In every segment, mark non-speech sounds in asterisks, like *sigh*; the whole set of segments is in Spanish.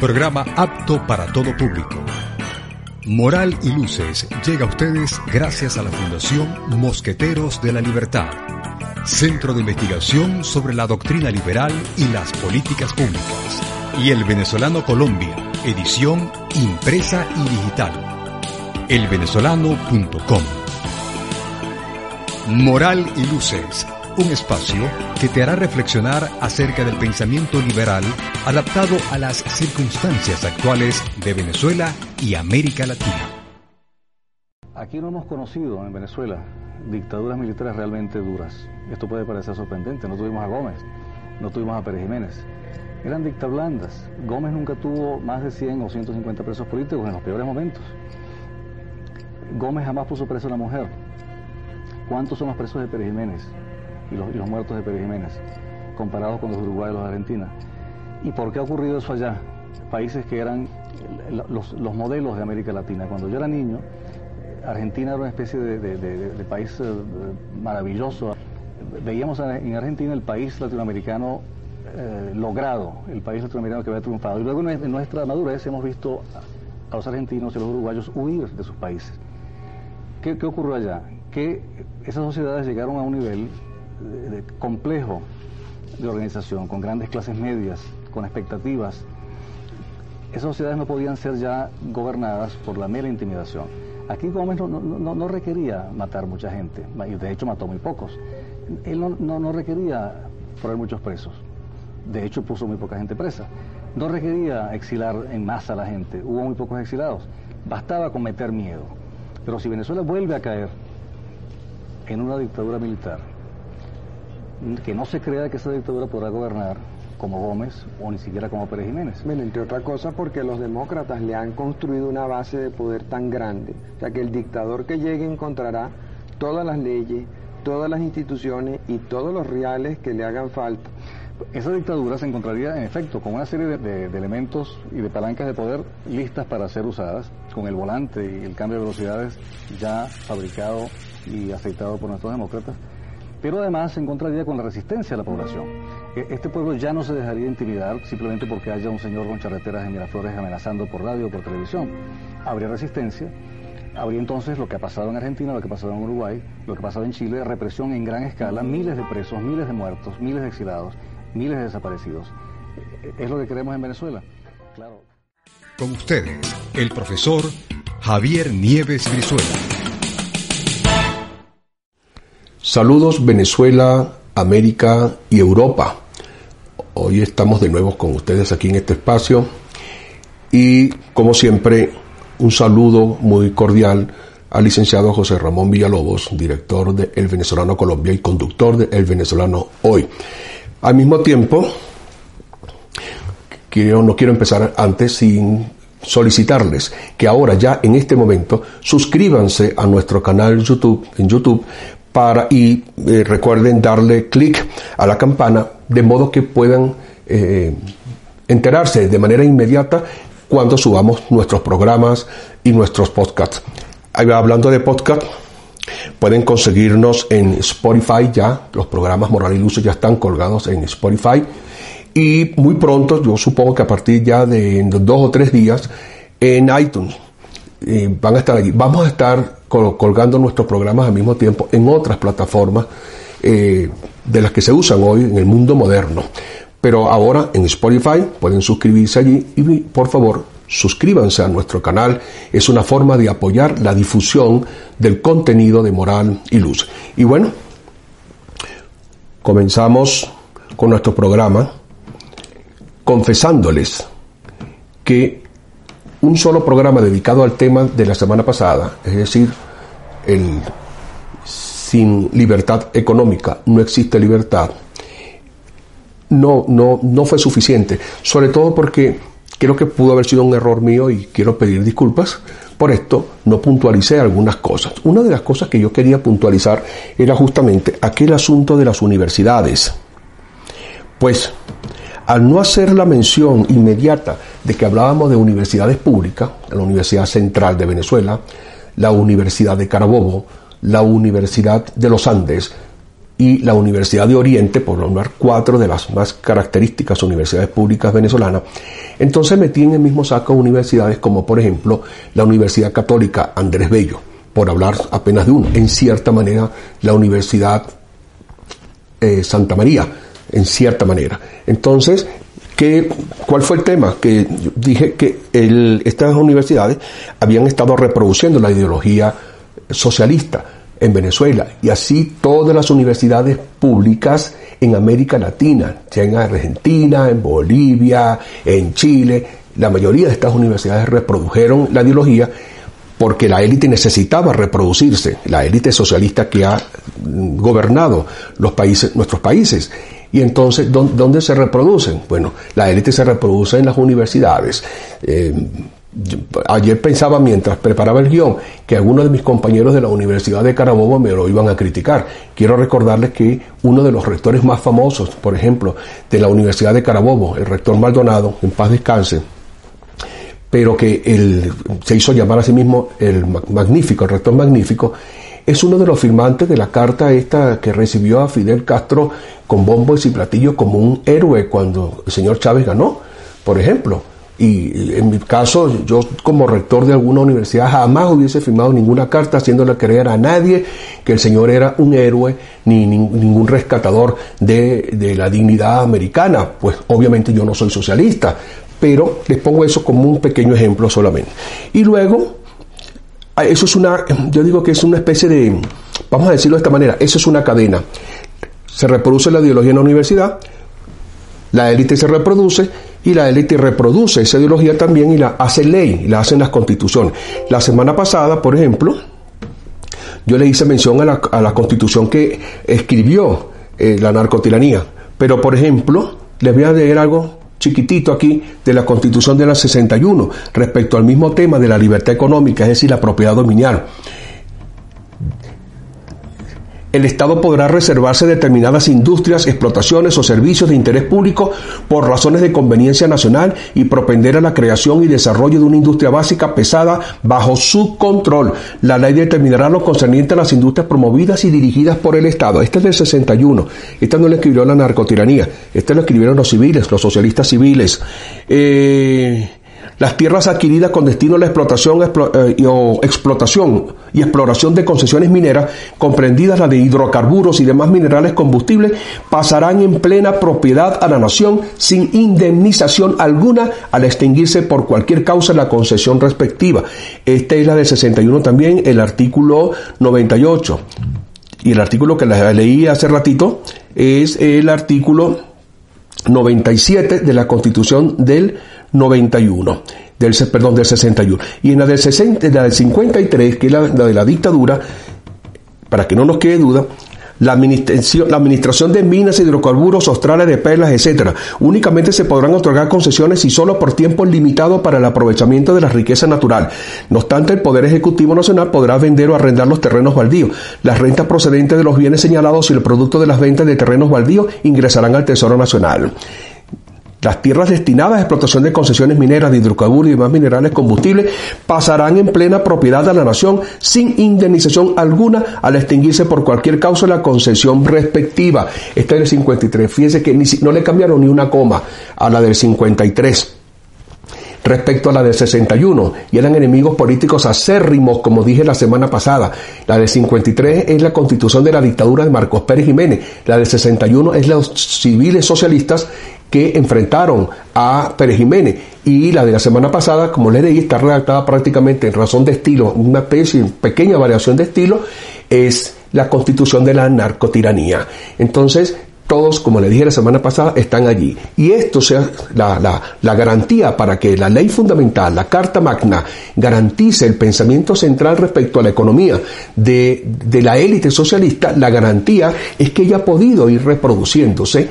Programa apto para todo público. Moral y Luces llega a ustedes gracias a la Fundación Mosqueteros de la Libertad, Centro de Investigación sobre la Doctrina Liberal y las Políticas Públicas, y el Venezolano Colombia, edición impresa y digital. Elvenezolano.com Moral y Luces un espacio que te hará reflexionar acerca del pensamiento liberal adaptado a las circunstancias actuales de Venezuela y América Latina. Aquí no hemos conocido en Venezuela dictaduras militares realmente duras. Esto puede parecer sorprendente. No tuvimos a Gómez, no tuvimos a Pérez Jiménez. Eran dictaduras blandas. Gómez nunca tuvo más de 100 o 150 presos políticos en los peores momentos. Gómez jamás puso preso a una mujer. ¿Cuántos son los presos de Pérez Jiménez? Y los, muertos de Pérez Jiménez, comparados con los de Uruguay y los de Argentina. ¿Y por qué ha ocurrido eso allá? Países que eran los, modelos de América Latina. Cuando yo era niño, Argentina era una especie de, país eh, maravilloso. Veíamos en Argentina el país latinoamericano eh, logrado, el país latinoamericano que había triunfado. Y luego en nuestra madurez hemos visto a los argentinos y los uruguayos huir de sus países. ¿Qué, qué ocurrió allá? Que esas sociedades llegaron a un nivel complejo de organización, con grandes clases medias, con expectativas. Esas sociedades no podían ser ya gobernadas por la mera intimidación. Aquí Gómez no, no, requería matar mucha gente, y de hecho mató muy pocos. Él no, requería poner muchos presos, de hecho puso muy poca gente presa. No requería exilar en masa a la gente, hubo muy pocos exilados. Bastaba con meter miedo. Pero si Venezuela vuelve a caer en una dictadura militar, que no se crea que esa dictadura podrá gobernar como Gómez o ni siquiera como Pérez Jiménez. Bueno, entre otras cosas porque los demócratas le han construido una base de poder tan grande, o sea que el dictador que llegue encontrará todas las leyes, todas las instituciones y todos los reales que le hagan falta. Esa dictadura se encontraría en efecto con una serie de, elementos y de palancas de poder listas para ser usadas, con el volante y el cambio de velocidades ya fabricado y aceitado por nuestros demócratas, pero además se encontraría con la resistencia de la población. E, este pueblo ya no se dejaría intimidar simplemente porque haya un señor con charreteras en Miraflores amenazando por radio o por televisión. Habría resistencia, habría entonces lo que ha pasado en Argentina, lo que ha pasado en Uruguay, lo que ha pasado en Chile, represión en gran escala, miles de presos, miles de muertos, miles de exilados, miles de desaparecidos. E, e, es lo que queremos en Venezuela. Claro. Con ustedes, el profesor Javier Nieves Brizuela. Saludos Venezuela, América y Europa. Hoy estamos de nuevo con ustedes aquí en este espacio y como siempre un saludo muy cordial al licenciado José Ramón Villalobos, director de El Venezolano Colombia y conductor de El Venezolano Hoy. Al mismo tiempo, quiero, no quiero empezar antes sin solicitarles que ahora ya en este momento suscríbanse a nuestro canal YouTube en YouTube para y eh, recuerden darle clic a la campana de modo que puedan eh, enterarse de manera inmediata cuando subamos nuestros programas y nuestros podcasts. Hablando de podcast, pueden conseguirnos en Spotify ya, los programas Moral y Luce ya están colgados en Spotify y muy pronto, yo supongo que a partir ya de dos o tres días, en iTunes. Van a estar allí. Vamos a estar colgando nuestros programas al mismo tiempo en otras plataformas eh, de las que se usan hoy en el mundo moderno. Pero ahora en Spotify pueden suscribirse allí y por favor suscríbanse a nuestro canal. Es una forma de apoyar la difusión del contenido de moral y luz. Y bueno, comenzamos con nuestro programa confesándoles que un solo programa dedicado al tema de la semana pasada, es decir, el sin libertad económica no existe libertad, no, no, no fue suficiente, sobre todo porque creo que pudo haber sido un error mío y quiero pedir disculpas. Por esto no puntualicé algunas cosas. Una de las cosas que yo quería puntualizar era justamente aquel asunto de las universidades. Pues al no hacer la mención inmediata de que hablábamos de universidades públicas, la Universidad Central de Venezuela, la Universidad de Carabobo, la Universidad de los Andes y la Universidad de Oriente, por nombrar cuatro de las más características universidades públicas venezolanas, entonces metí en el mismo saco universidades como por ejemplo la Universidad Católica Andrés Bello, por hablar apenas de uno, en cierta manera la Universidad eh, Santa María, en cierta manera. Entonces, ¿qué, ¿cuál fue el tema? Que dije que estas universidades habían estado reproduciendo la ideología socialista en Venezuela y así todas las universidades públicas en América Latina, ya en Argentina, en Bolivia, en Chile, la mayoría de estas universidades reprodujeron la ideología porque la élite necesitaba reproducirse, la élite socialista que ha gobernado los países, nuestros países. Y entonces, ¿dónde se reproducen? Bueno, la élite se reproduce en las universidades. Eh, ayer pensaba mientras preparaba el guion que algunos de mis compañeros de la Universidad de Carabobo me lo iban a criticar. Quiero recordarles que uno de los rectores más famosos, por ejemplo, de la Universidad de Carabobo, el rector Maldonado, en paz descanse, pero que él se hizo llamar a sí mismo el magnífico, el rector magnífico, es uno de los firmantes de la carta esta que recibió a Fidel Castro con bombos y platillos como un héroe cuando el señor Chávez ganó, por ejemplo. Y en mi caso, yo como rector de alguna universidad jamás hubiese firmado ninguna carta haciéndole creer a nadie que el señor era un héroe ni, ningún rescatador de, la dignidad americana. Pues obviamente yo no soy socialista, pero les pongo eso como un pequeño ejemplo solamente. Y luego, eso es una, yo digo que es una especie de, vamos a decirlo de esta manera, eso es una cadena. Se reproduce la ideología en la universidad, la élite se reproduce y la élite reproduce esa ideología también y la hace ley, la hacen las constituciones. La semana pasada, por ejemplo, yo le hice mención a la, constitución que escribió eh, la narcotiranía. Pero, por ejemplo, les voy a leer algo chiquitito aquí de la constitución de la 61 respecto al mismo tema de la libertad económica, es decir, la propiedad dominial el Estado podrá reservarse determinadas industrias, explotaciones o servicios de interés público por razones de conveniencia nacional y propender a la creación y desarrollo de una industria básica pesada bajo su control. La ley determinará lo concerniente a las industrias promovidas y dirigidas por el Estado. Este es del 61. Esta no lo escribió la narcotiranía. Este lo escribieron los civiles, los socialistas civiles. Eh, las tierras adquiridas con destino a la explotación eh, o explotación y exploración de concesiones mineras, comprendidas las de hidrocarburos y demás minerales combustibles, pasarán en plena propiedad a la nación sin indemnización alguna al extinguirse por cualquier causa la concesión respectiva. Esta es la de 61 también, el artículo 98. Y el artículo que leí hace ratito es el artículo 97 de la Constitución del 91, del, perdón, del 61. Y en la del, 60, la del 53, que es la, de la dictadura, para que no nos quede duda, la administración, la administración de minas, hidrocarburos, australes de perlas, etcétera. Únicamente se podrán otorgar concesiones y solo por tiempo limitado para el aprovechamiento de la riqueza natural. No obstante, el Poder Ejecutivo Nacional podrá vender o arrendar los terrenos baldíos. Las rentas procedentes de los bienes señalados y el producto de las ventas de terrenos baldíos ingresarán al Tesoro Nacional. Las tierras destinadas a explotación de concesiones mineras de hidrocarburos y demás minerales combustibles pasarán en plena propiedad de la nación sin indemnización alguna al extinguirse por cualquier causa la concesión respectiva. Esta es del 53. Fíjense que no le cambiaron ni una coma a la del 53 respecto a la del 61 y eran enemigos políticos acérrimos, como dije la semana pasada. La del 53 es la constitución de la dictadura de Marcos Pérez Jiménez, la del 61 es los civiles socialistas que enfrentaron a Pérez Jiménez. Y la de la semana pasada, como les leí, está redactada prácticamente en razón de estilo, una especie, pequeña variación de estilo, es la constitución de la narcotiranía. Entonces, todos, como le dije la semana pasada, están allí. Y esto sea la, la, garantía para que la ley fundamental, la Carta Magna, garantice el pensamiento central respecto a la economía de, de la élite socialista, la garantía es que ella ha podido ir reproduciéndose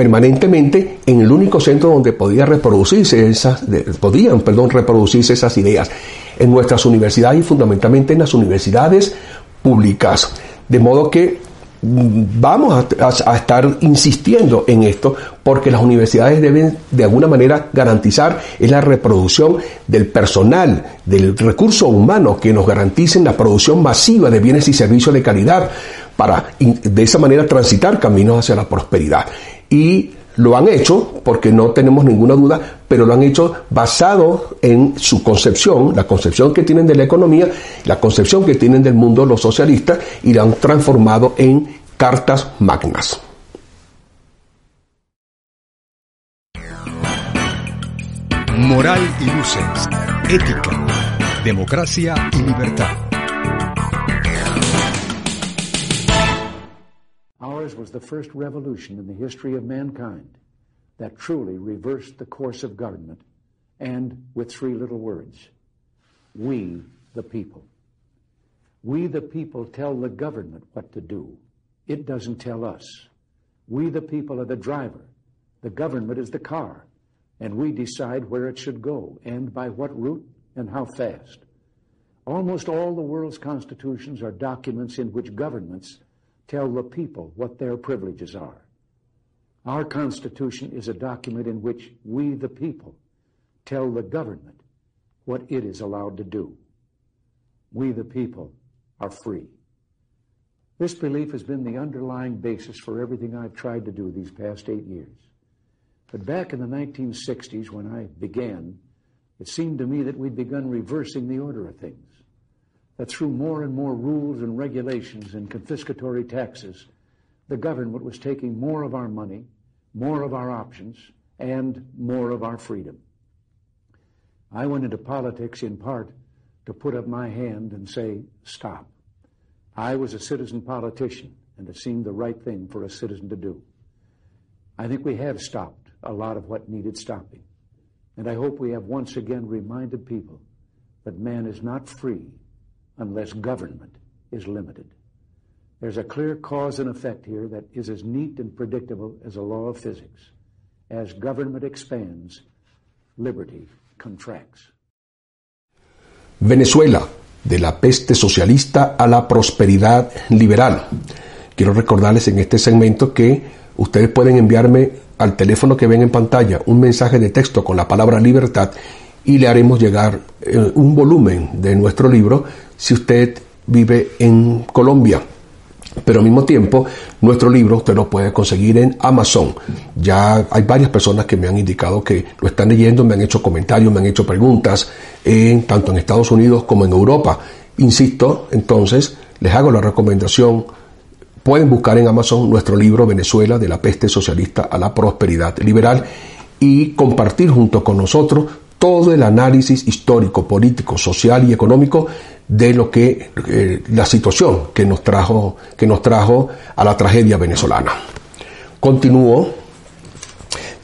permanentemente en el único centro donde podía reproducirse esas, podían perdón, reproducirse esas ideas, en nuestras universidades y fundamentalmente en las universidades públicas. De modo que vamos a, estar insistiendo en esto porque las universidades deben de alguna manera garantizar la reproducción del personal, del recurso humano que nos garanticen la producción masiva de bienes y servicios de calidad para de esa manera transitar caminos hacia la prosperidad. Y lo han hecho, porque no tenemos ninguna duda, pero lo han hecho basado en su concepción, la concepción que tienen de la economía, la concepción que tienen del mundo los socialistas, y lo han transformado en cartas magnas. Moral y luces, ética, democracia y libertad. Ours was the first revolution in the history of mankind that truly reversed the course of government and with three little words We, the people. We, the people, tell the government what to do. It doesn't tell us. We, the people, are the driver. The government is the car. And we decide where it should go and by what route and how fast. Almost all the world's constitutions are documents in which governments tell the people what their privileges are. Our Constitution is a document in which we, the people, tell the government what it is allowed to do. We, the people, are free. This belief has been the underlying basis for everything I've tried to do these past eight years. But back in the 1960s, when I began, it seemed to me that we'd begun reversing the order of things. That through more and more rules and regulations and confiscatory taxes, the government was taking more of our money, more of our options, and more of our freedom. I went into politics in part to put up my hand and say, stop. I was a citizen politician, and it seemed the right thing for a citizen to do. I think we have stopped a lot of what needed stopping. And I hope we have once again reminded people that man is not free unless government is limited. There's a clear cause and effect here that is as neat and predictable as a law of physics. As government expands, liberty contracts. Venezuela de la peste socialista a la prosperidad liberal. Quiero recordarles en este segmento que ustedes pueden enviarme al teléfono que ven en pantalla un mensaje de texto con la palabra libertad y le haremos llegar eh, un volumen de nuestro libro si usted vive en Colombia. Pero al mismo tiempo, nuestro libro usted lo puede conseguir en Amazon. Ya hay varias personas que me han indicado que lo están leyendo, me han hecho comentarios, me han hecho preguntas, en, tanto en Estados Unidos como en Europa. Insisto, entonces, les hago la recomendación. Pueden buscar en Amazon nuestro libro Venezuela de la peste socialista a la prosperidad liberal y compartir junto con nosotros todo el análisis histórico, político, social y económico de lo que eh, la situación que nos trajo que nos trajo a la tragedia venezolana. Continúo.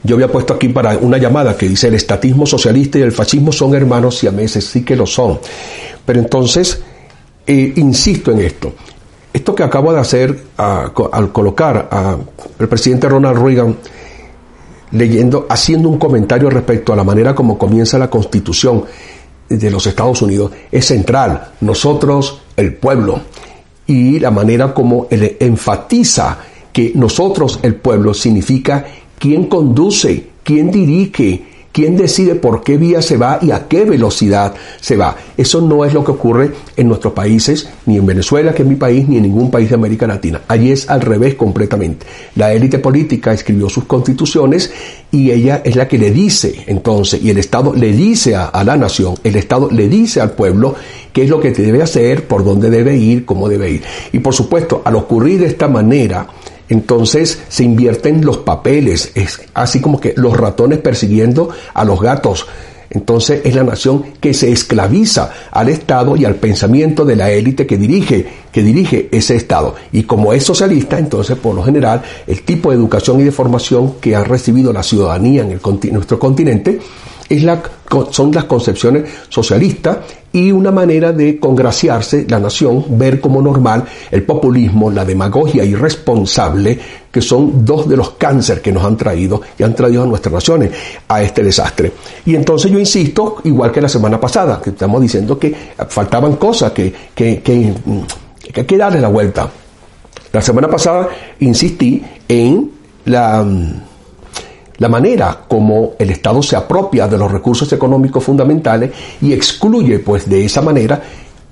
Yo había puesto aquí para una llamada que dice el estatismo socialista y el fascismo son hermanos y a veces sí que lo son. Pero entonces, eh, insisto en esto. Esto que acabo de hacer al colocar al presidente Ronald Reagan leyendo, haciendo un comentario respecto a la manera como comienza la constitución de los Estados Unidos es central. Nosotros, el pueblo, y la manera como él enfatiza que nosotros, el pueblo, significa quién conduce, quién dirige, ¿Quién decide por qué vía se va y a qué velocidad se va? Eso no es lo que ocurre en nuestros países, ni en Venezuela, que es mi país, ni en ningún país de América Latina. Allí es al revés completamente. La élite política escribió sus constituciones y ella es la que le dice entonces, y el Estado le dice a, la nación, el Estado le dice al pueblo qué es lo que debe hacer, por dónde debe ir, cómo debe ir. Y por supuesto, al ocurrir de esta manera, entonces se invierten los papeles, es así como que los ratones persiguiendo a los gatos. Entonces es la nación que se esclaviza al Estado y al pensamiento de la élite que dirige, que dirige ese Estado. Y como es socialista, entonces por lo general el tipo de educación y de formación que ha recibido la ciudadanía en, el, nuestro continente es la, son las concepciones socialistas y una manera de congraciarse la nación, ver como normal el populismo, la demagogia irresponsable, que son dos de los cánceres que nos han traído y han traído a nuestras naciones a este desastre. Y entonces yo insisto, igual que la semana pasada, que estamos diciendo que faltaban cosas, que, que, que, que hay que darle la vuelta. La semana pasada insistí en la, la manera como el Estado se apropia de los recursos económicos fundamentales y excluye, pues de esa manera,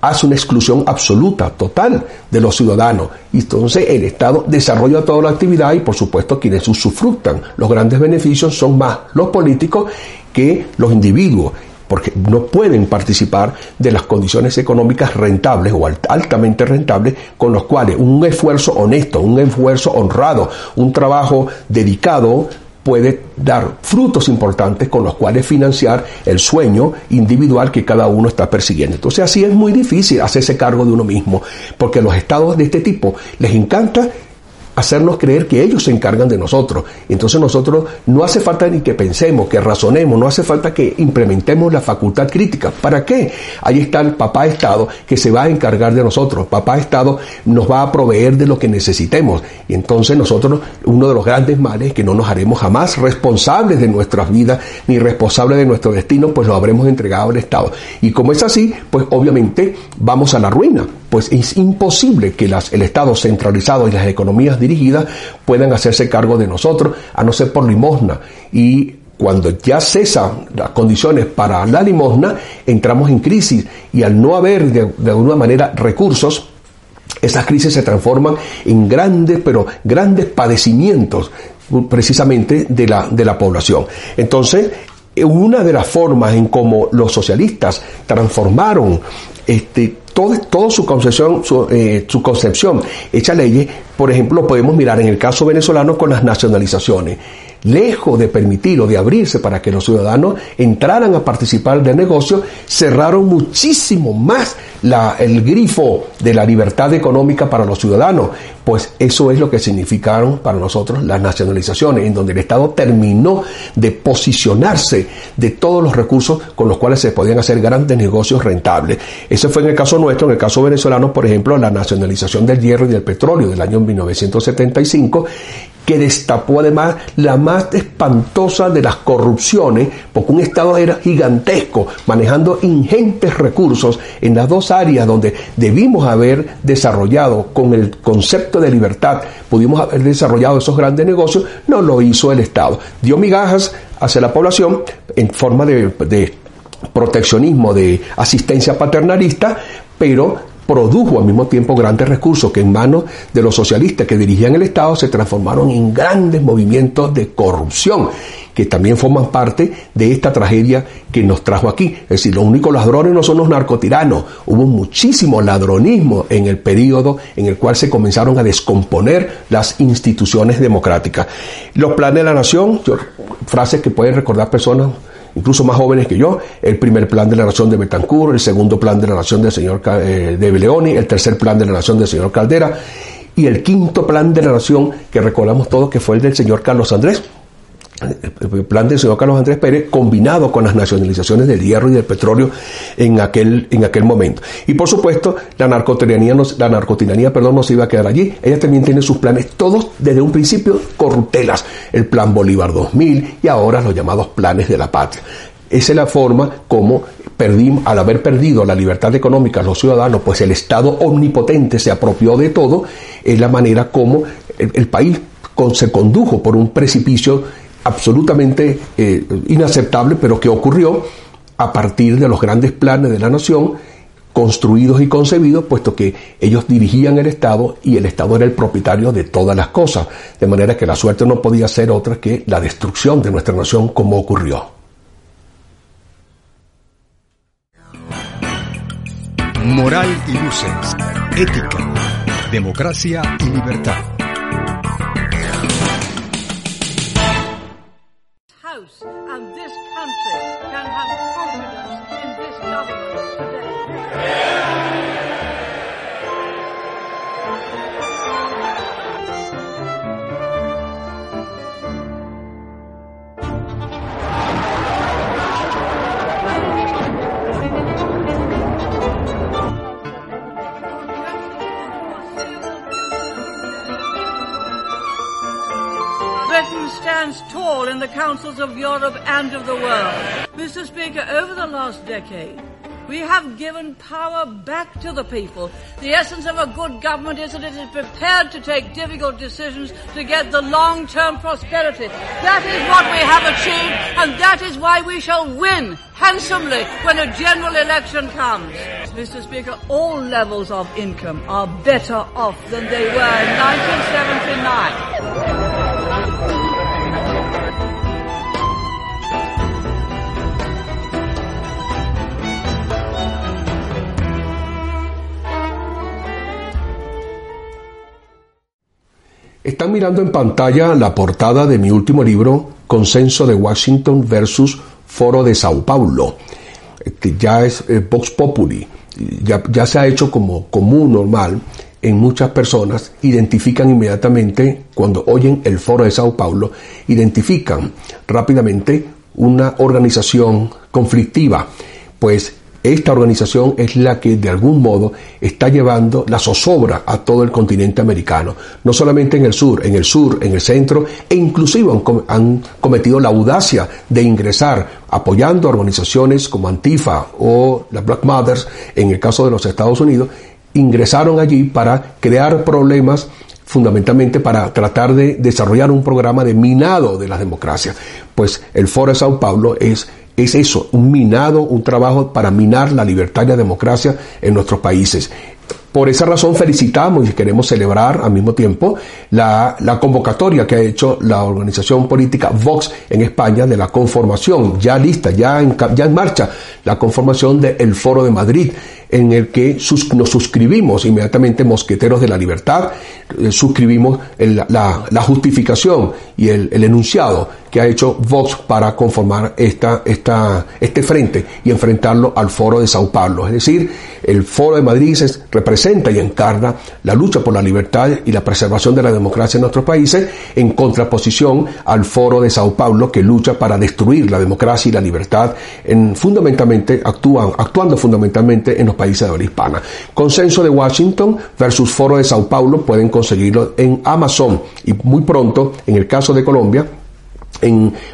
hace una exclusión absoluta, total de los ciudadanos. Y entonces el Estado desarrolla toda la actividad y por supuesto quienes usufructan los grandes beneficios son más los políticos que los individuos porque no pueden participar de las condiciones económicas rentables o altamente rentables con los cuales un esfuerzo honesto, un esfuerzo honrado, un trabajo dedicado puede dar frutos importantes con los cuales financiar el sueño individual que cada uno está persiguiendo. Entonces así es muy difícil hacerse cargo de uno mismo, porque los estados de este tipo les encanta hacernos creer que ellos se encargan de nosotros. Entonces nosotros no hace falta ni que pensemos, que razonemos, no hace falta que implementemos la facultad crítica. ¿Para qué? Ahí está el papá Estado que se va a encargar de nosotros. Papá Estado nos va a proveer de lo que necesitemos. Y entonces nosotros, uno de los grandes males es que no nos haremos jamás responsables de nuestras vidas ni responsables de nuestro destino, pues lo habremos entregado al Estado. Y como es así, pues obviamente vamos a la ruina pues es imposible que las, el Estado centralizado y las economías dirigidas puedan hacerse cargo de nosotros, a no ser por limosna. Y cuando ya cesan las condiciones para la limosna, entramos en crisis y al no haber de, de alguna manera recursos, esas crisis se transforman en grandes, pero grandes padecimientos precisamente de la, de la población. Entonces, una de las formas en cómo los socialistas transformaron este, todo, su concepción, su, eh, su concepción hecha leyes, por ejemplo, podemos mirar en el caso venezolano con las nacionalizaciones lejos de permitir o de abrirse para que los ciudadanos entraran a participar del negocio, cerraron muchísimo más el grifo de la libertad económica para los ciudadanos. Pues eso es lo que significaron para nosotros las nacionalizaciones, en donde el Estado terminó de posicionarse de todos los recursos con los cuales se podían hacer grandes negocios rentables. Ese fue en el caso nuestro, en el caso venezolano, por ejemplo, la nacionalización del hierro y del petróleo del año 1975 que destapó además la más espantosa de las corrupciones, porque un Estado era gigantesco, manejando ingentes recursos en las dos áreas donde debimos haber desarrollado con el concepto de libertad, pudimos haber desarrollado esos grandes negocios, no lo hizo el Estado. Dio migajas hacia la población en forma de, de proteccionismo, de asistencia paternalista, pero produjo al mismo tiempo grandes recursos que en manos de los socialistas que dirigían el Estado se transformaron en grandes movimientos de corrupción que también forman parte de esta tragedia que nos trajo aquí. Es decir, los únicos ladrones no son los narcotiranos. Hubo muchísimo ladronismo en el periodo en el cual se comenzaron a descomponer las instituciones democráticas. Los planes de la nación, frases que pueden recordar personas incluso más jóvenes que yo, el primer plan de la nación de Betancourt, el segundo plan de la nación del señor eh, de Beleoni, el tercer plan de la nación del señor Caldera y el quinto plan de la nación que recordamos todos que fue el del señor Carlos Andrés, el plan del señor Carlos Andrés Pérez combinado con las nacionalizaciones del hierro y del petróleo en aquel, en aquel momento. Y por supuesto, la narcotiranía, la narcotiranía perdón, no se iba a quedar allí. Ella también tiene sus planes, todos desde un principio corruptelas. El plan Bolívar 2000 y ahora los llamados planes de la patria. Esa es la forma como perdimos, al haber perdido la libertad económica los ciudadanos, pues el Estado omnipotente se apropió de todo, es la manera como el, país se condujo por un precipicio absolutamente eh, inaceptable, pero que ocurrió a partir de los grandes planes de la nación construidos y concebidos, puesto que ellos dirigían el Estado y el Estado era el propietario de todas las cosas, de manera que la suerte no podía ser otra que la destrucción de nuestra nación como ocurrió. Moral y luces, ética, democracia y libertad. And of the world. Mr. Speaker, over the last decade, We have given power back to the people. The essence of a good government is that it is prepared to take difficult decisions to get the long-term prosperity. That is what we have achieved, and that is why we shall win handsomely when a general election comes. Mr. Speaker, all levels of income are better off than they were in 1979. Están mirando en pantalla la portada de mi último libro, Consenso de Washington versus Foro de Sao Paulo. Este ya es eh, Vox Populi, ya, ya se ha hecho como común, normal, en muchas personas identifican inmediatamente, cuando oyen el Foro de Sao Paulo, identifican rápidamente una organización conflictiva, pues esta organización es la que de algún modo está llevando la zozobra a todo el continente americano, no solamente en el sur, en el sur, en el centro, e inclusive han, cometido la audacia de ingresar apoyando organizaciones como Antifa o las Black Mothers, en el caso de los Estados Unidos, ingresaron allí para crear problemas fundamentalmente para tratar de desarrollar un programa de minado de la democracia. Pues el Foro de Sao Paulo es es eso, un minado, un trabajo para minar la libertad y la democracia en nuestros países. Por esa razón felicitamos y queremos celebrar al mismo tiempo la, convocatoria que ha hecho la organización política Vox en España de la conformación, ya lista, ya en, ya en marcha, la conformación del Foro de Madrid, en el que nos suscribimos inmediatamente Mosqueteros de la Libertad, eh, suscribimos la, justificación y el, enunciado que ha hecho Vox para conformar esta, esta, este frente y enfrentarlo al Foro de Sao Paulo. Es decir, el Foro de Madrid representa y encarna la lucha por la libertad y la preservación de la democracia en nuestros países en contraposición al Foro de Sao Paulo que lucha para destruir la democracia y la libertad en, fundamentalmente actúan, actuando fundamentalmente en los países de habla hispana. Consenso de Washington versus Foro de Sao Paulo pueden conseguirlo en Amazon y muy pronto, en el caso de Colombia,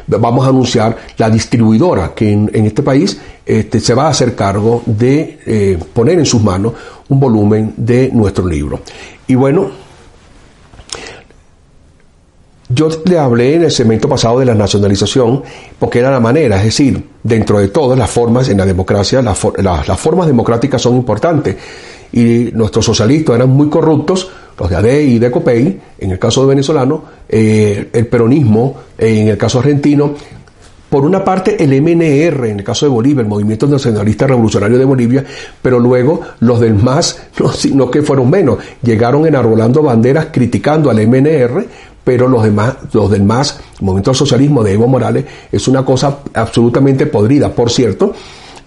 vamos a anunciar la distribuidora que en, este país este, se va a hacer cargo de eh, poner en sus manos un volumen de nuestro libro. Y bueno, yo le hablé en el segmento pasado de la nacionalización porque era la manera, es decir, dentro de todas las formas en la democracia, las formas democráticas son importantes y nuestros socialistas eran muy corruptos, los de ADE y de COPEI, en el caso de venezolano, eh, el peronismo, en el caso argentino, por una parte el MNR, en el caso de Bolivia, el Movimiento Nacionalista Revolucionario de Bolivia, pero luego los del MAS, *laughs* no, no que fueron menos, llegaron enarbolando banderas criticando al MNR, pero los demás, los del MAS, el Movimiento Socialismo de Evo Morales, es una cosa absolutamente podrida. Por cierto,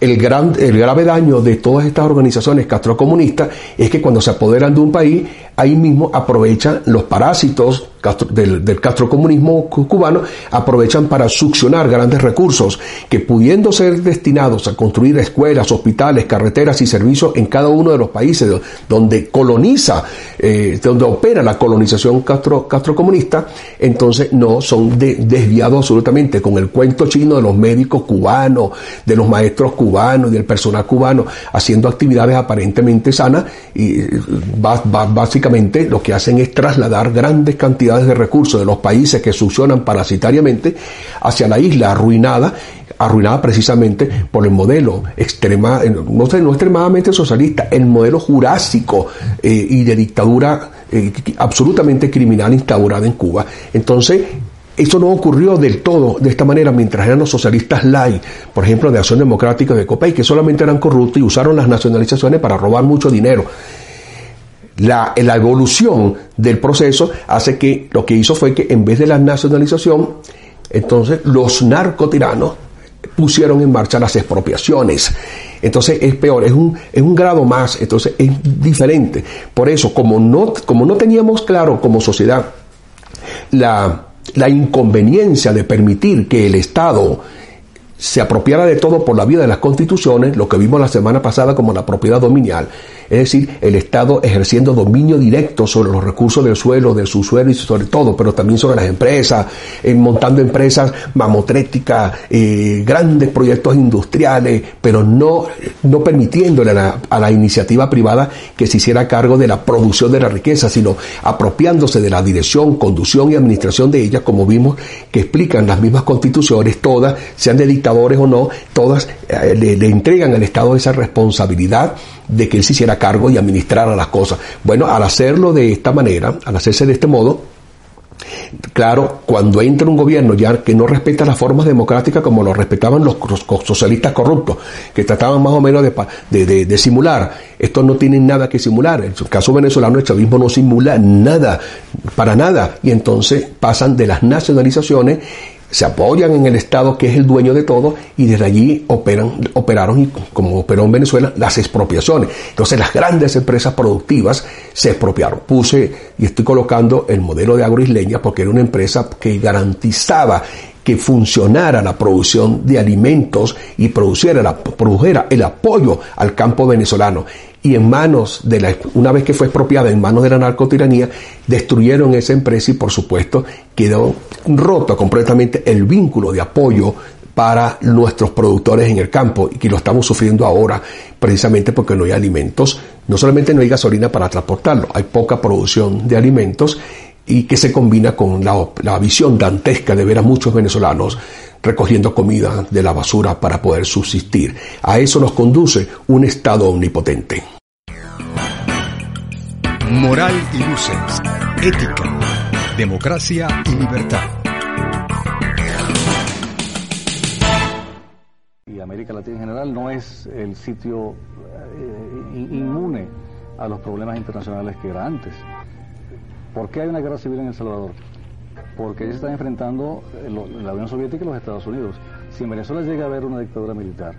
el, gran, el grave daño de todas estas organizaciones castrocomunistas es que cuando se apoderan de un país, ahí mismo aprovechan los parásitos del, del castrocomunismo cubano, aprovechan para succionar grandes recursos que pudiendo ser destinados a construir escuelas, hospitales, carreteras y servicios en cada uno de los países donde coloniza, eh, donde opera la colonización castro, castrocomunista, entonces no son desviados absolutamente con el cuento chino de los médicos cubanos, de los maestros cubanos del personal cubano haciendo actividades aparentemente sanas y eh, lo que hacen es trasladar grandes cantidades de recursos de los países que succionan parasitariamente hacia la isla arruinada arruinada precisamente por el modelo extrema, no, no extremadamente socialista, el modelo jurásico eh, y de dictadura eh, absolutamente criminal instaurada en Cuba. Entonces, eso no ocurrió del todo de esta manera mientras eran los socialistas light, por ejemplo, de Acción Democrática de Copay, que solamente eran corruptos y usaron las nacionalizaciones para robar mucho dinero. La, evolución del proceso hace que lo que hizo fue que en vez de la nacionalización, entonces los narcotiranos pusieron en marcha las expropiaciones. Entonces es peor, es un, es un grado más, entonces es diferente. Por eso, como no, como no teníamos claro como sociedad la, la inconveniencia de permitir que el Estado se apropiara de todo por la vía de las constituciones, lo que vimos la semana pasada como la propiedad dominial, es decir, el Estado ejerciendo dominio directo sobre los recursos del suelo, del subsuelo y sobre todo, pero también sobre las empresas, montando empresas mamotréticas, eh, grandes proyectos industriales, pero no, no permitiéndole a la, iniciativa privada que se hiciera cargo de la producción de la riqueza, sino apropiándose de la dirección, conducción y administración de ellas, como vimos que explican las mismas constituciones, todas, sean de dictadores o no, todas eh, le entregan al Estado esa responsabilidad de que él se hiciera cargo y administrara las cosas. Bueno, al hacerlo de esta manera, al hacerse de este modo, Claro, cuando entra un gobierno ya que no respeta las formas democráticas como lo respetaban los, socialistas corruptos, que trataban más o menos de, de, de, simular, esto no tienen nada que simular. En el caso venezolano el chavismo no simula nada, para nada, y entonces pasan de las nacionalizaciones se apoyan en el Estado que es el dueño de todo y desde allí operan, operaron, como operó en Venezuela, las expropiaciones. Entonces las grandes empresas productivas se expropiaron. Puse y estoy colocando el modelo de agroisleña porque era una empresa que garantizaba que funcionara la producción de alimentos y la, produjera el apoyo al campo venezolano y en manos de la, una vez que fue expropiada en manos de la narcotiranía, destruyeron esa empresa y por supuesto quedó roto completamente el vínculo de apoyo para nuestros productores en el campo y que lo estamos sufriendo ahora precisamente porque no hay alimentos, no solamente no hay gasolina para transportarlo, hay poca producción de alimentos y que se combina con la, la visión dantesca de ver a muchos venezolanos recogiendo comida de la basura para poder subsistir. A eso nos conduce un Estado omnipotente. Moral y luces, ética, democracia y libertad. Y América Latina en general no es el sitio eh, inmune a los problemas internacionales que era antes. ¿Por qué hay una guerra civil en El Salvador? Porque ellos están enfrentando la Unión Soviética y los Estados Unidos. Si en Venezuela llega a haber una dictadura militar,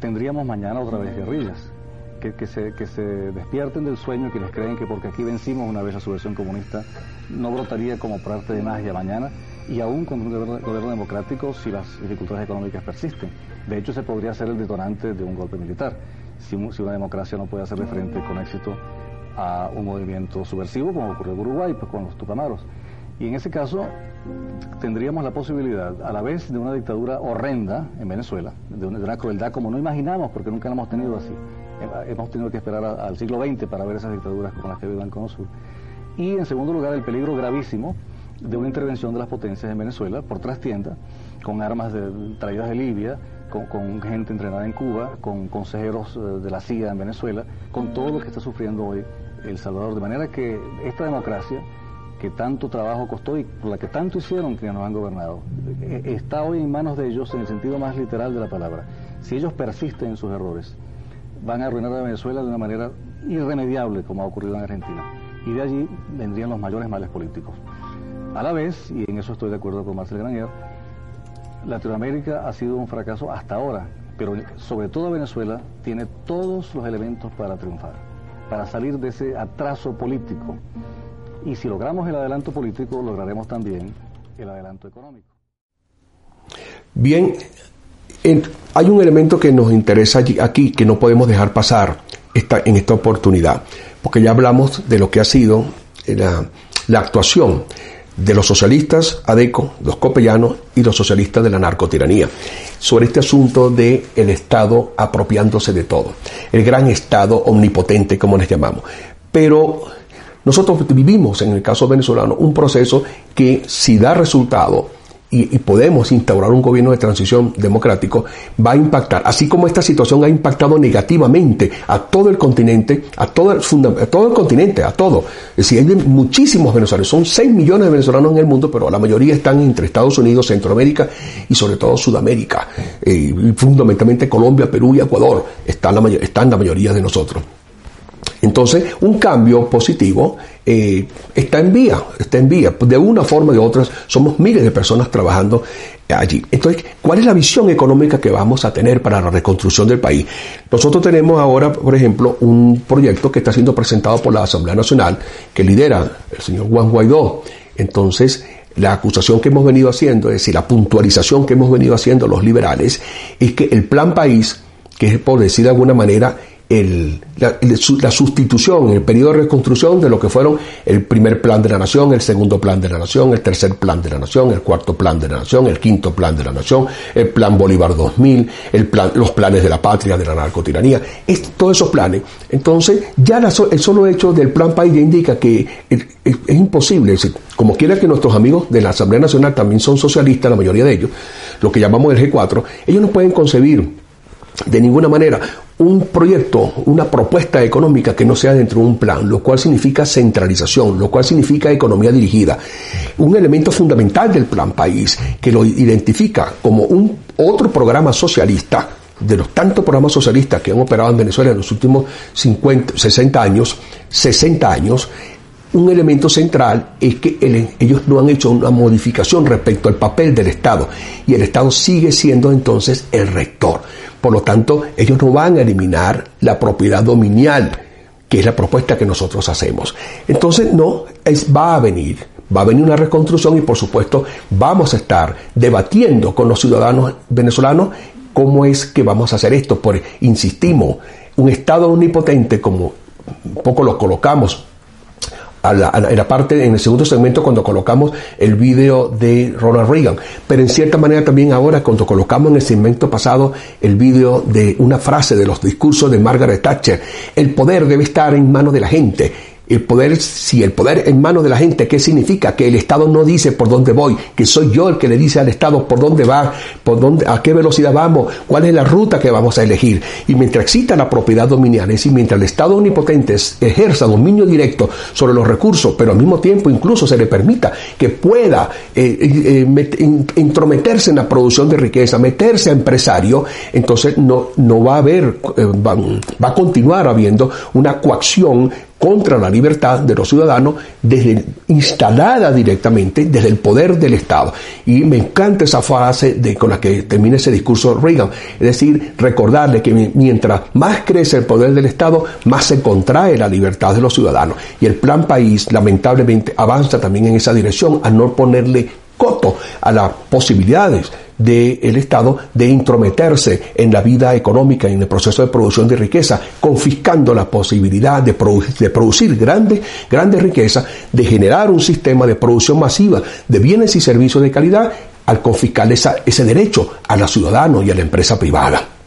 tendríamos mañana otra vez guerrillas. Que, que, se, que despierten del sueño quienes creen que porque aquí vencimos una vez la subversión comunista, no brotaría como parte de magia mañana, y aún con un gobierno, democrático si las dificultades económicas persisten. De hecho, se podría ser el detonante de un golpe militar, si, si una democracia no puede hacerle frente con éxito a un movimiento subversivo, como ocurrió en Uruguay pues, con los tupamaros. Y en ese caso tendríamos la posibilidad, a la vez de una dictadura horrenda en Venezuela, de una, crueldad como no imaginamos, porque nunca la hemos tenido así. Hemos tenido que esperar al siglo XX para ver esas dictaduras como las que viven con Sur. Y en segundo lugar, el peligro gravísimo de una intervención de las potencias en Venezuela por trastienda, con armas de, traídas de Libia, con, con, gente entrenada en Cuba, con consejeros eh, de la CIA en Venezuela, con todo lo que está sufriendo hoy El Salvador. De manera que esta democracia, que tanto trabajo costó y por la que tanto hicieron que nos han gobernado, eh, está hoy en manos de ellos en el sentido más literal de la palabra. Si ellos persisten en sus errores, van a arruinar a Venezuela de una manera irremediable, como ha ocurrido en Argentina. Y de allí vendrían los mayores males políticos. A la vez, y en eso estoy de acuerdo con Marcel Granier, Latinoamérica ha sido un fracaso hasta ahora, pero sobre todo Venezuela tiene todos los elementos para triunfar, para salir de ese atraso político. Y si logramos el adelanto político, lograremos también el adelanto económico. Bien, en, hay un elemento que nos interesa aquí, que no podemos dejar pasar en esta oportunidad, porque ya hablamos de lo que ha sido la, la actuación de los socialistas ADECO, los copellanos y los socialistas de la narcotiranía, sobre este asunto de el Estado apropiándose de todo, el gran Estado omnipotente, como les llamamos. Pero nosotros vivimos, en el caso venezolano, un proceso que si da resultado, y, podemos instaurar un gobierno de transición democrático, va a impactar, así como esta situación ha impactado negativamente a todo el continente, a todo el, a todo el continente, a todo. Es decir, hay muchísimos venezolanos, son 6 millones de venezolanos en el mundo, pero la mayoría están entre Estados Unidos, Centroamérica y sobre todo Sudamérica, eh, fundamentalmente Colombia, Perú y Ecuador, están la, están la mayoría de nosotros. Entonces, un cambio positivo eh, está en vía, está en vía. De una forma o de otra, somos miles de personas trabajando allí. Entonces, ¿cuál es la visión económica que vamos a tener para la reconstrucción del país? Nosotros tenemos ahora, por ejemplo, un proyecto que está siendo presentado por la Asamblea Nacional, que lidera el señor Juan Guaidó. Entonces, la acusación que hemos venido haciendo, es decir, la puntualización que hemos venido haciendo los liberales, es que el plan país, que es por decir de alguna manera el, la, la, sustitución el periodo de reconstrucción de lo que fueron el primer plan de la nación, el segundo plan de la nación, el tercer plan de la nación, el cuarto plan de la nación, el quinto plan de la nación, el plan Bolívar 2000, el plan, los planes de la patria, de la narcotiranía, es, todos esos planes. Entonces, ya la, el solo hecho del plan país ya indica que es imposible, es decir, como quiera que nuestros amigos de la Asamblea Nacional también son socialistas, la mayoría de ellos, lo que llamamos el G4, ellos no pueden concebir de ninguna manera un proyecto, una propuesta económica que no sea dentro de un plan, lo cual significa centralización, lo cual significa economía dirigida. Un elemento fundamental del plan país que lo identifica como un otro programa socialista de los tantos programas socialistas que han operado en Venezuela en los últimos 50, 60 años, 60 años, un elemento central es que el, ellos no han hecho una modificación respecto al papel del Estado y el Estado sigue siendo entonces el rector. Por lo tanto, ellos no van a eliminar la propiedad dominial, que es la propuesta que nosotros hacemos. Entonces, no, es, va a venir, va a venir una reconstrucción y por supuesto vamos a estar debatiendo con los ciudadanos venezolanos cómo es que vamos a hacer esto. Por, insistimos, un Estado omnipotente como poco lo colocamos en parte, en el segundo segmento, cuando colocamos el video de Ronald Reagan. Pero en cierta manera también ahora, cuando colocamos en el segmento pasado el video de una frase de los discursos de Margaret Thatcher, el poder debe estar en manos de la gente el poder, si el poder en manos de la gente, ¿qué significa? Que el Estado no dice por dónde voy, que soy yo el que le dice al Estado por dónde va, por dónde, a qué velocidad vamos, cuál es la ruta que vamos a elegir. Y mientras exista la propiedad dominial, es decir, mientras el Estado omnipotente ejerza dominio directo sobre los recursos, pero al mismo tiempo incluso se le permita que pueda eh, eh, intrometerse en la producción de riqueza, meterse a empresario, entonces no, no va a haber, eh, va, va a continuar habiendo una coacción contra la libertad de los ciudadanos desde, instalada directamente desde el poder del Estado. Y me encanta esa frase de, con la que termina ese discurso Reagan, es decir, recordarle que mientras más crece el poder del Estado, más se contrae la libertad de los ciudadanos. Y el plan país, lamentablemente, avanza también en esa dirección a no ponerle coto a las posibilidades del Estado de intrometerse en la vida económica y en el proceso de producción de riqueza, confiscando la posibilidad de, produ de producir grandes grande riqueza, de generar un sistema de producción masiva de bienes y servicios de calidad al confiscar esa, ese derecho a los ciudadanos y a la empresa privada.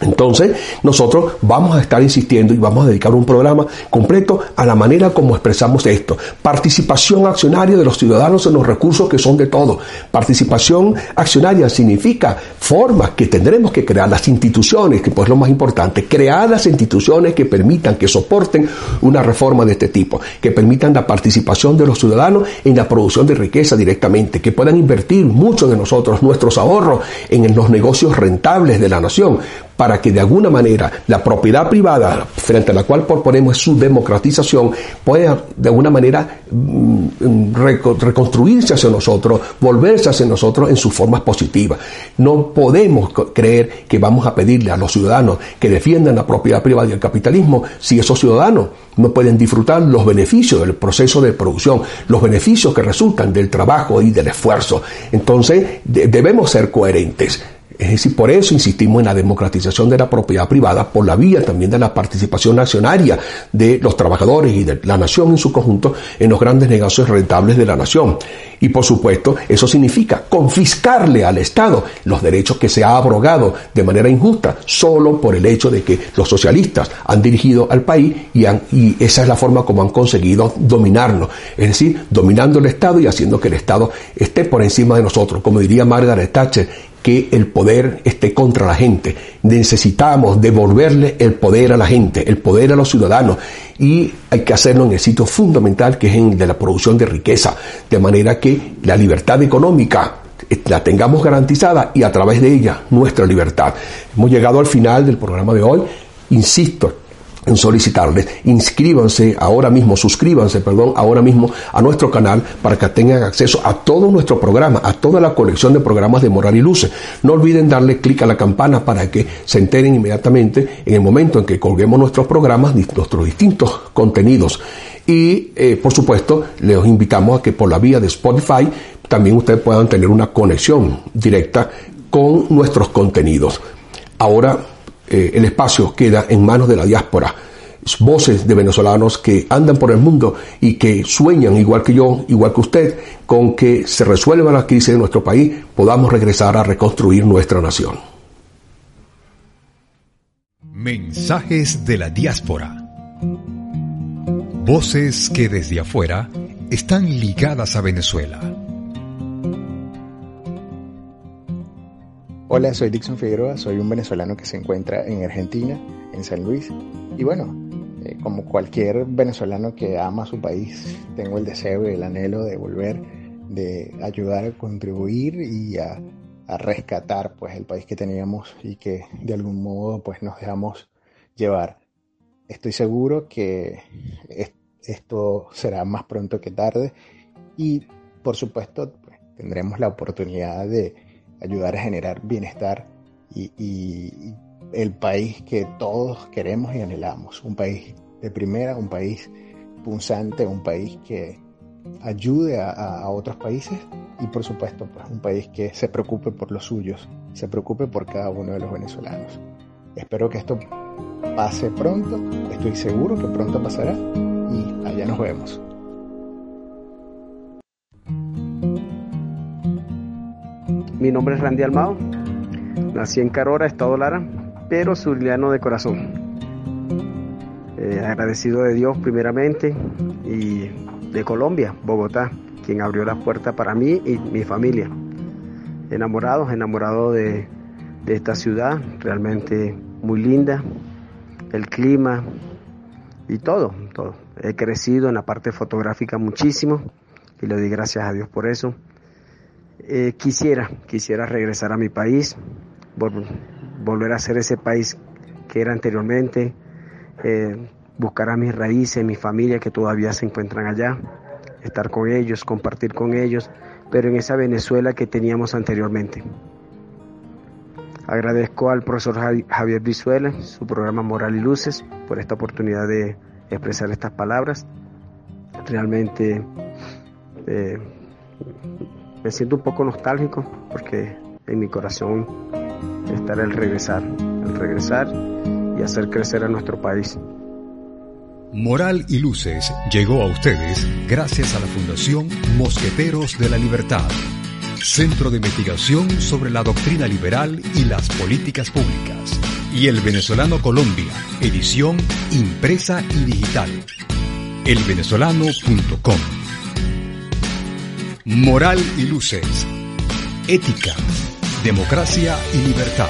Entonces, nosotros vamos a estar insistiendo y vamos a dedicar un programa completo a la manera como expresamos esto. Participación accionaria de los ciudadanos en los recursos que son de todos. Participación accionaria significa formas que tendremos que crear, las instituciones, que pues lo más importante, crear las instituciones que permitan, que soporten una reforma de este tipo, que permitan la participación de los ciudadanos en la producción de riqueza directamente, que puedan invertir muchos de nosotros nuestros ahorros en los negocios rentables de la nación para que de alguna manera la propiedad privada, frente a la cual proponemos su democratización, pueda de alguna manera mm, reconstruirse hacia nosotros, volverse hacia nosotros en sus formas positivas. No podemos creer que vamos a pedirle a los ciudadanos que defiendan la propiedad privada y el capitalismo si esos ciudadanos no pueden disfrutar los beneficios del proceso de producción, los beneficios que resultan del trabajo y del esfuerzo. Entonces, debemos ser coherentes. Es decir, por eso insistimos en la democratización de la propiedad privada por la vía también de la participación accionaria de los trabajadores y de la nación en su conjunto en los grandes negocios rentables de la nación. Y por supuesto, eso significa confiscarle al Estado los derechos que se ha abrogado de manera injusta solo por el hecho de que los socialistas han dirigido al país y, y esa es la forma como han conseguido dominarnos. Es decir, dominando el Estado y haciendo que el Estado esté por encima de nosotros. Como diría Margaret Thatcher, que el poder esté contra la gente. Necesitamos devolverle el poder a la gente, el poder a los ciudadanos y hay que hacerlo en el sitio fundamental que es en de la producción de riqueza, de manera que la libertad económica la tengamos garantizada y a través de ella nuestra libertad. Hemos llegado al final del programa de hoy. Insisto, solicitarles, inscríbanse ahora mismo, suscríbanse, perdón, ahora mismo a nuestro canal para que tengan acceso a todo nuestro programa, a toda la colección de programas de Moral y Luces. No olviden darle clic a la campana para que se enteren inmediatamente en el momento en que colguemos nuestros programas, nuestros distintos contenidos. Y, eh, por supuesto, les invitamos a que por la vía de Spotify también ustedes puedan tener una conexión directa con nuestros contenidos. Ahora eh, el espacio queda en manos de la diáspora. Voces de venezolanos que andan por el mundo y que sueñan, igual que yo, igual que usted, con que se resuelva la crisis de nuestro país, podamos regresar a reconstruir nuestra nación. Mensajes de la diáspora. Voces que desde afuera están ligadas a Venezuela. Hola, soy Dixon Figueroa, soy un venezolano que se encuentra en Argentina, en San Luis. Y bueno, eh, como cualquier venezolano que ama su país, tengo el deseo y el anhelo de volver, de ayudar a contribuir y a, rescatar pues el país que teníamos y que de algún modo pues nos dejamos llevar. Estoy seguro que esto será más pronto que tarde y por supuesto pues, tendremos la oportunidad de ayudar a generar bienestar y, el país que todos queremos y anhelamos. Un país de primera, un país punzante, un país que ayude a, otros países y por supuesto pues un país que se preocupe por los suyos, se preocupe por cada uno de los venezolanos. Espero que esto pase pronto, estoy seguro que pronto pasará y allá nos vemos. Mi nombre es Randy Almado. Nací en Carora, Estado Lara, pero surliano de corazón. Eh, agradecido de Dios primeramente y de Colombia, Bogotá, quien abrió la puerta para mí y mi familia. Enamorado, enamorado de, de esta ciudad, realmente muy linda, el clima y todo, todo. He crecido en la parte fotográfica muchísimo y le doy gracias a Dios por eso. Eh, quisiera, quisiera regresar a mi país, volver a ser ese país que era anteriormente, eh, buscar a mis raíces, mi familia que todavía se encuentran allá, estar con ellos, compartir con ellos, pero en esa Venezuela que teníamos anteriormente. Agradezco al profesor Javier Brizuela, su programa Moral y Luces, por esta oportunidad de expresar estas palabras. Realmente eh, me siento un poco nostálgico porque en mi corazón estará el regresar, el regresar y hacer crecer a nuestro país. Moral y Luces llegó a ustedes gracias a la Fundación Mosqueteros de la Libertad, Centro de Investigación sobre la Doctrina Liberal y las Políticas Públicas, y El Venezolano Colombia, edición impresa y digital. elvenezolano.com Moral y luces. Ética, democracia y libertad.